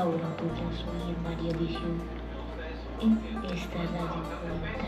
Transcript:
Ahora pues yo soy María Visión en esta radio.